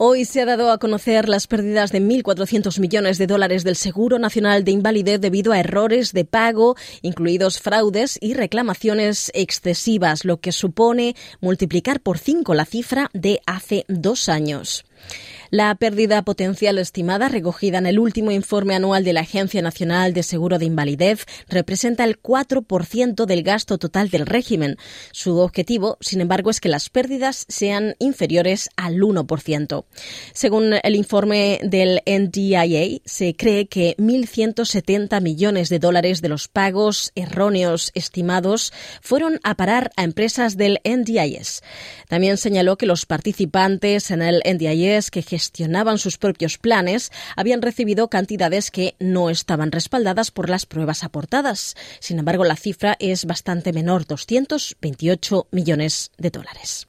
Hoy se ha dado a conocer las pérdidas de 1.400 millones de dólares del Seguro Nacional de Invalidez debido a errores de pago, incluidos fraudes y reclamaciones excesivas, lo que supone multiplicar por cinco la cifra de hace dos años. La pérdida potencial estimada recogida en el último informe anual de la Agencia Nacional de Seguro de Invalidez representa el 4% del gasto total del régimen. Su objetivo, sin embargo, es que las pérdidas sean inferiores al 1%. Según el informe del NDIA, se cree que 1.170 millones de dólares de los pagos erróneos estimados fueron a parar a empresas del NDIS. También señaló que los participantes en el NDIS que gestionaban sus propios planes habían recibido cantidades que no estaban respaldadas por las pruebas aportadas. Sin embargo, la cifra es bastante menor, 228 millones de dólares.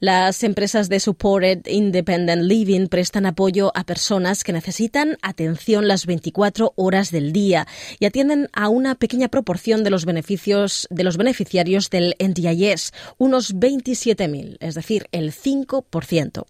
Las empresas de Supported Independent Living prestan apoyo a personas que necesitan atención las 24 horas del día y atienden a una pequeña proporción de los beneficios de los beneficiarios del NDIS, unos 27.000, es decir, el 5%.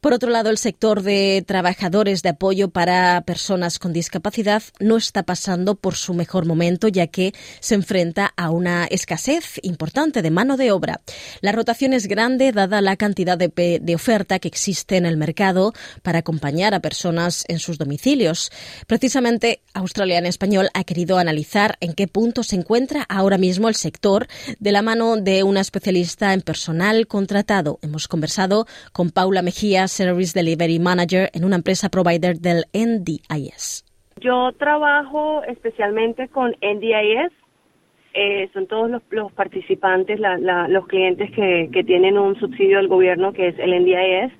Por otro lado, el sector de trabajadores de apoyo para personas con discapacidad no está pasando por su mejor momento, ya que se enfrenta a una escasez importante de mano de obra. La rotación es grande dada la cantidad de, de oferta que existe en el mercado para acompañar a personas en sus domicilios. Precisamente, Australia en Español ha querido analizar en qué punto se encuentra ahora mismo el sector de la mano de una especialista en personal contratado. Hemos conversado con Paula Mejía, Service Delivery Manager en una empresa provider del NDIS. Yo trabajo especialmente con NDIS. Eh, son todos los, participantes, los clientes que, tienen un subsidio del gobierno, que es el NDIS.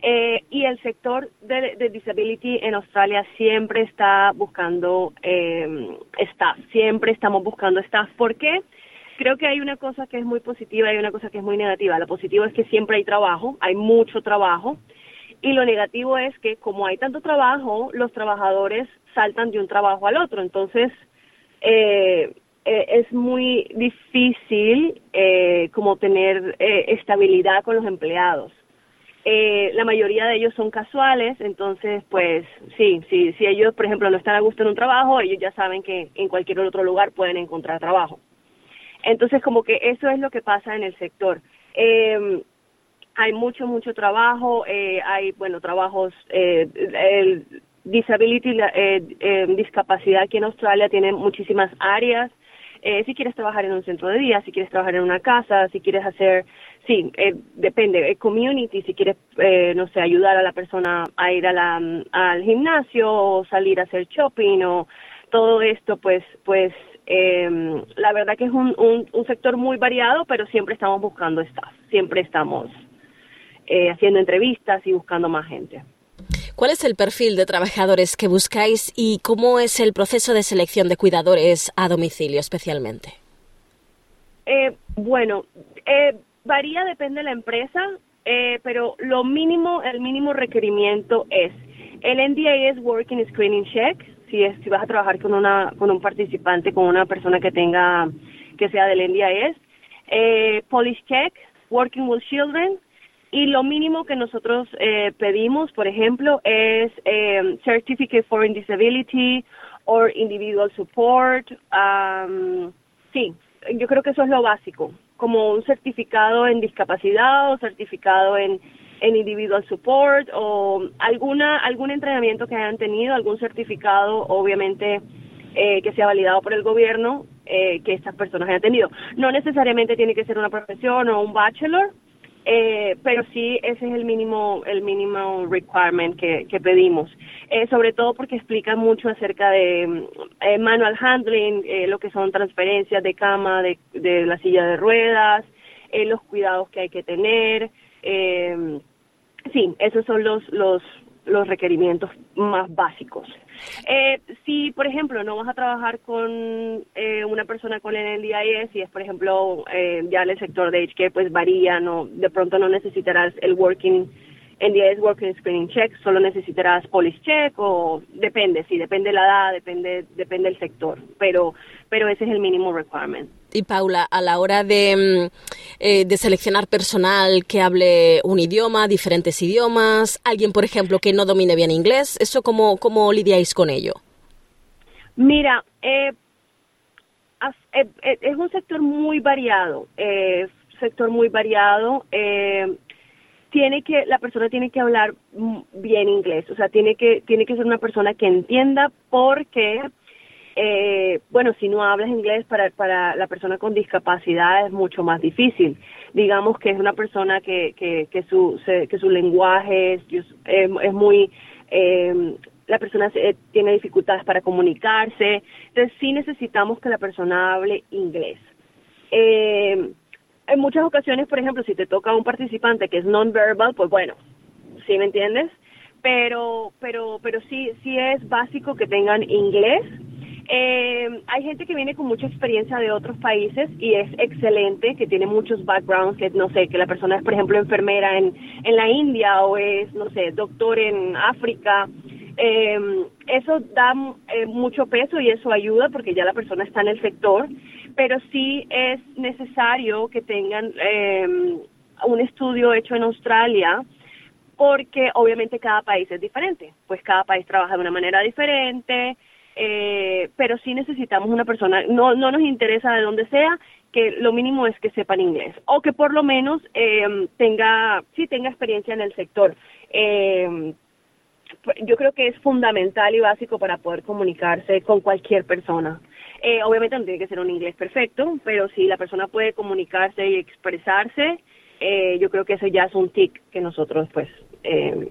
Eh, y el sector de, disability en Australia siempre está buscando eh, staff, siempre estamos buscando staff. ¿Por qué? Creo que hay una cosa que es muy positiva y una cosa que es muy negativa. La positiva es que siempre hay trabajo, hay mucho trabajo. Y lo negativo es que como hay tanto trabajo, los trabajadores saltan de un trabajo al otro. Entonces, eh, eh, es muy difícil eh, como tener estabilidad con los empleados. la mayoría de ellos son casuales, entonces, pues sí, sí, si ellos, por ejemplo, no están a gusto en un trabajo, ellos ya saben que en cualquier otro lugar pueden encontrar trabajo. Entonces, como que eso es lo que pasa en el sector. Eh, hay mucho, mucho trabajo, eh, hay, bueno, trabajos, eh, el disability, eh, eh, discapacidad aquí en Australia tiene muchísimas áreas. Eh, si quieres trabajar en un centro de día, si quieres trabajar en una casa, si quieres hacer, sí, eh, depende, community, si quieres, no sé, ayudar a la persona a ir la, al gimnasio o salir a hacer shopping o todo esto, pues, pues eh, la verdad que es un, un, sector muy variado, pero siempre estamos buscando staff, siempre estamos eh, haciendo entrevistas y buscando más gente. ¿Cuál es el perfil de trabajadores que buscáis y cómo es el proceso de selección de cuidadores a domicilio especialmente? Eh, bueno, eh, varía, depende de la empresa, eh, pero lo mínimo, el mínimo requerimiento es el NDA es Working Screening Check, si, es, si vas a trabajar con, una, con un participante, con una persona que tenga, que sea del NDIS, eh, Polish Check, Working with Children, y lo mínimo que nosotros eh, pedimos, por ejemplo, es eh, Certificate for Disability or Individual Support. Um, sí, yo creo que eso es lo básico, como un certificado en discapacidad o certificado en en individual support o alguna algún entrenamiento que hayan tenido, algún certificado, obviamente eh, que sea validado por el gobierno eh, que estas personas hayan tenido. No necesariamente tiene que ser una profesión o un bachelor, eh, pero sí ese es el mínimo el mínimo requirement que, que pedimos. Eh, sobre todo porque explica mucho acerca de eh, manual handling, eh, lo que son transferencias de cama, de, de la silla de ruedas, los cuidados que hay que tener. Eh, sí, esos son los, los, los requerimientos más básicos. Eh, si, por ejemplo, no vas a trabajar con eh, una persona con el NDIS, y es, por ejemplo, eh, ya el sector de HK, pues varía, no, de pronto no necesitarás el working NDIS Working Screening Check, solo necesitarás Police Check o depende, sí, depende la edad, depende, depende el sector, pero, pero ese es el mínimo requirement. Y Paula, a la hora de, mm, eh, de seleccionar personal que hable un idioma, diferentes idiomas, alguien, por ejemplo, que no domine bien inglés, ¿eso cómo, cómo lidiáis con ello? Mira, eh, eh, es un sector muy variado, sector muy variado. Tiene que la persona tiene que hablar bien inglés, o sea, tiene que tiene que ser una persona que entienda porque eh, bueno, si no hablas inglés para, para la persona con discapacidad es mucho más difícil. Digamos que es una persona que, que, que, su, que su lenguaje es, es, muy... Eh, la persona tiene dificultades para comunicarse, entonces sí necesitamos que la persona hable inglés. Eh, en muchas ocasiones, por ejemplo, si te toca un participante que es non-verbal, pues bueno, ¿sí me entiendes? Pero, pero, pero sí, sí es básico que tengan inglés eh, hay gente que viene con mucha experiencia de otros países y es excelente, que tiene muchos backgrounds, que no sé, que la persona es, por ejemplo, enfermera en, en la India o es, no sé, doctor en África. Eh, eso da eh, mucho peso y eso ayuda porque ya la persona está en el sector, pero sí es necesario que tengan eh, un estudio hecho en Australia porque obviamente cada país es diferente, pues cada país trabaja de una manera diferente, eh, pero sí necesitamos una persona, no, no nos interesa de dónde sea, que lo mínimo es que sepan inglés o que por lo menos eh, tenga, sí tenga experiencia en el sector. Eh, yo creo que es fundamental y básico para poder comunicarse con cualquier persona. Eh, obviamente no tiene que ser un inglés perfecto, pero si la persona puede comunicarse y expresarse, eh, yo creo que eso ya es un tic que nosotros, pues, eh,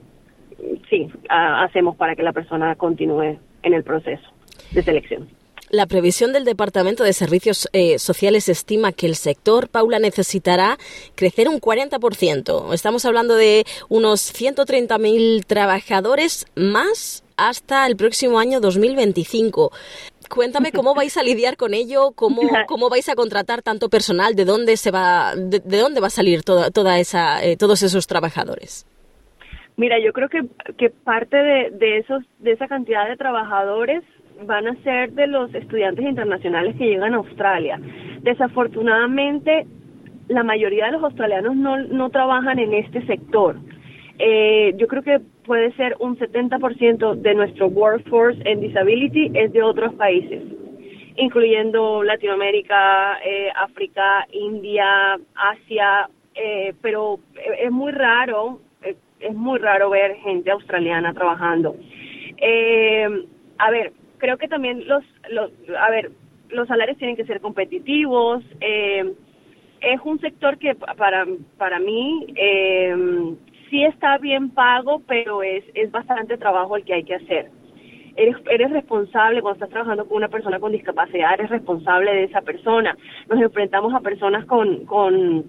sí, hacemos para que la persona continúe en el proceso de selección. La previsión del Departamento de Servicios eh, Sociales estima que el sector, Paula, necesitará crecer un 40%. Estamos hablando de unos 130.000 trabajadores más hasta el próximo año 2025. Cuéntame cómo vais a lidiar con ello, cómo, cómo vais a contratar tanto personal, de dónde se va, de, dónde va a salir toda, toda esa, eh, todos esos trabajadores. Mira, yo creo que, que parte de, de, esos, de esa cantidad de trabajadores van a ser de los estudiantes internacionales que llegan a Australia. Desafortunadamente, la mayoría de los australianos no, no trabajan en este sector. Eh, yo creo que puede ser un 70% de nuestro workforce en disability es de otros países, incluyendo Latinoamérica, eh, África, India, Asia, eh, pero es muy raro, es muy raro ver gente australiana trabajando. a ver, creo que también los, los a ver, los salarios tienen que ser competitivos. Eh, es un sector que para, para mí eh, sí está bien pago, pero es, es bastante trabajo el que hay que hacer. Eres, eres responsable cuando estás trabajando con una persona con discapacidad, eres responsable de esa persona. Nos enfrentamos a personas con, con,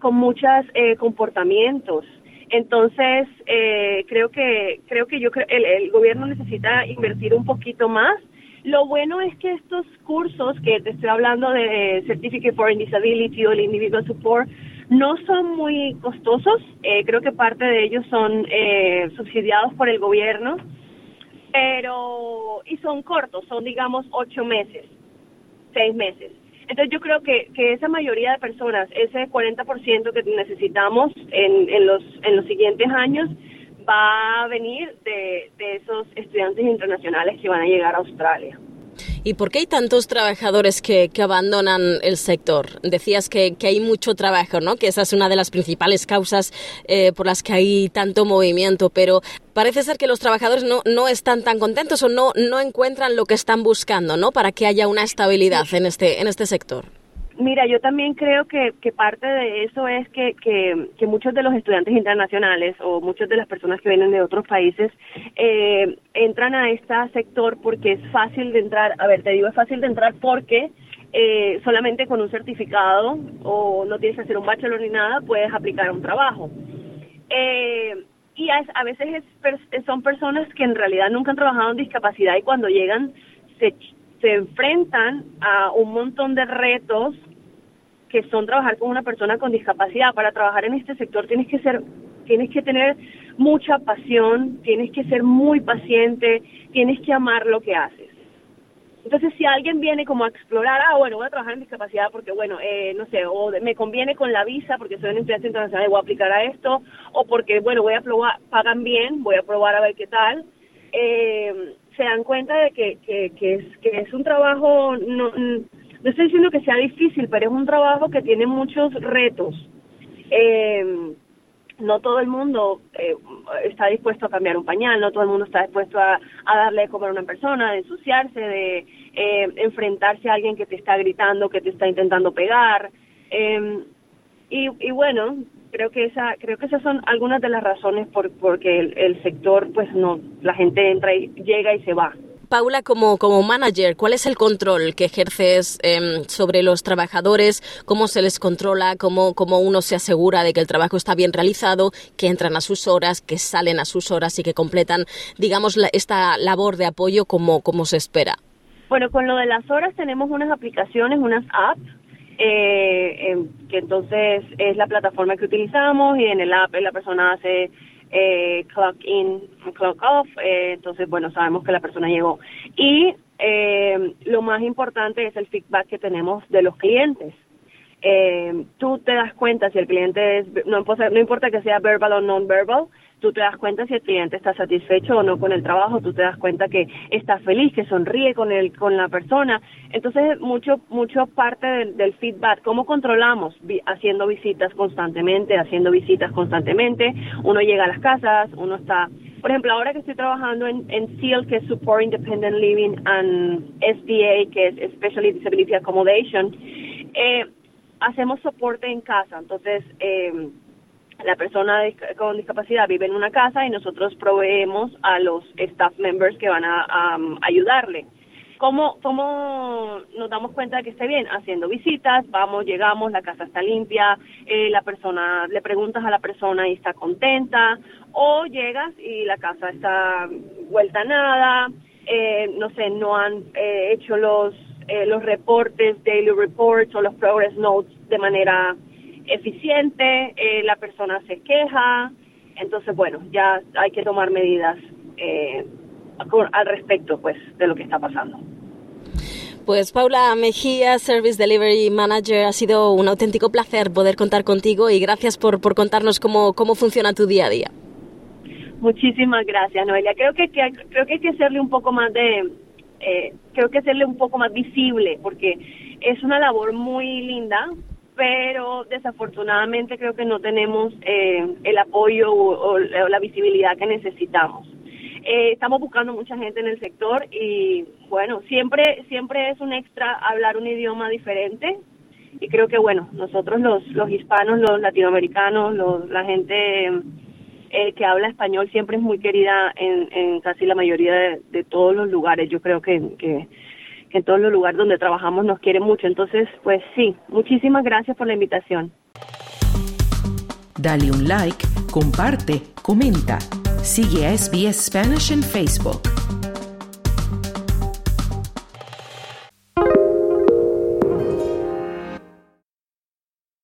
con muchos eh, comportamientos entonces, eh, creo que creo que yo el, el gobierno necesita invertir un poquito más. Lo bueno es que estos cursos que te estoy hablando de Certificate for Disability o el Individual Support no son muy costosos. Eh, creo que parte de ellos son eh, subsidiados por el gobierno, pero y son cortos, son digamos ocho meses, seis meses. Entonces yo creo que, que esa mayoría de personas, ese 40% que necesitamos en, en, los, en los siguientes años, va a venir de, de esos estudiantes internacionales que van a llegar a Australia. ¿Y por qué hay tantos trabajadores que, que abandonan el sector? Decías que, que, hay mucho trabajo, ¿no? Que esa es una de las principales causas eh, por las que hay tanto movimiento, pero parece ser que los trabajadores no, no están tan contentos o no, no encuentran lo que están buscando, ¿no? Para que haya una estabilidad en este, en este sector. Mira, yo también creo que, que parte de eso es que, que, muchos de los estudiantes internacionales o muchas de las personas que vienen de otros países eh, entran a este sector porque es fácil de entrar. A ver, te digo, es fácil de entrar porque eh, solamente con un certificado o no tienes que hacer un bachelor ni nada puedes aplicar a un trabajo. Eh, y a, veces son personas que en realidad nunca han trabajado en discapacidad y cuando llegan se, se enfrentan a un montón de retos que son trabajar con una persona con discapacidad. Para trabajar en este sector tienes que ser, tienes que tener mucha pasión, tienes que ser muy paciente, tienes que amar lo que haces. Entonces, si alguien viene como a explorar, ah, bueno, voy a trabajar en discapacidad porque, bueno, eh, no sé, o me conviene con la visa porque soy una empresa internacional y voy a aplicar a esto, o porque, bueno, voy a probar, pagan bien, voy a probar a ver qué tal, eh, se dan cuenta de que, que, que, es, que es un trabajo, no, no estoy diciendo que sea difícil, pero es un trabajo que tiene muchos retos. Eh, no todo el mundo eh, está dispuesto a cambiar un pañal, no todo el mundo está dispuesto a, darle de comer a una persona, de ensuciarse, de eh, enfrentarse a alguien que te está gritando, que te está intentando pegar. Eh, y, y bueno, creo que esa creo que esas son algunas de las razones por porque el, el sector pues no la gente entra y llega y se va Paula, como, como manager, ¿cuál es el control que ejerces em, sobre los trabajadores? ¿Cómo se les controla? ¿Cómo, ¿Cómo uno se asegura de que el trabajo está bien realizado, que entran a sus horas, que salen a sus horas y que completan, digamos, esta labor de apoyo como, como se espera? Bueno, con lo de las horas tenemos unas aplicaciones, unas apps, eh, que entonces es la plataforma que utilizamos y en el app la persona hace eh, clock in, clock off, eh, entonces bueno, sabemos que la persona llegó. Y eh, lo más importante es el feedback que tenemos de los clientes. Eh, tú te das cuenta si el cliente es, no, no importa que sea verbal o non-verbal, tú te das cuenta si el cliente está satisfecho o no con el trabajo, tú te das cuenta que está feliz, que sonríe con el, con la persona. Entonces, mucho, mucho parte del, feedback, ¿cómo controlamos? haciendo visitas constantemente, haciendo visitas constantemente, uno llega a las casas, uno está, por ejemplo, ahora que estoy trabajando en, en SEAL, que es Support Independent Living, and SDA, que es Especially Disability Accommodation, eh, hacemos soporte en casa, entonces, eh, la persona con discapacidad vive en una casa y nosotros proveemos a los staff members que van a, ayudarle. ¿Cómo, ¿Cómo nos damos cuenta de que esté bien? Haciendo visitas, vamos, llegamos, la casa está limpia, eh, la persona, le preguntas a la persona y está contenta, o llegas y la casa está vuelta a nada, eh, no sé, no han eh, hecho los, los reportes, daily reports o los progress notes de manera eficiente, eh, la persona se queja, entonces bueno, ya hay que tomar medidas eh, al respecto pues de lo que está pasando. Pues Paula Mejía, Service Delivery Manager, ha sido un auténtico placer poder contar contigo y gracias por, por contarnos cómo, cómo funciona tu día a día. Muchísimas gracias, Noelia. Creo que, creo que hay que hacerle un poco más de, eh, creo que hacerle un poco más visible, porque es una labor muy linda, pero desafortunadamente creo que no tenemos eh, el apoyo o, la visibilidad que necesitamos. Eh, estamos buscando mucha gente en el sector y bueno, siempre siempre es un extra hablar un idioma diferente y creo que bueno, nosotros los, los hispanos, los latinoamericanos, los, la gente eh, que habla español siempre es muy querida en, en casi la mayoría de, todos los lugares. Yo creo que en todos los lugares donde trabajamos nos quiere mucho. Entonces, pues sí, muchísimas gracias por la invitación. Dale un like, comparte, comenta. Sigue a SBS Spanish en Facebook.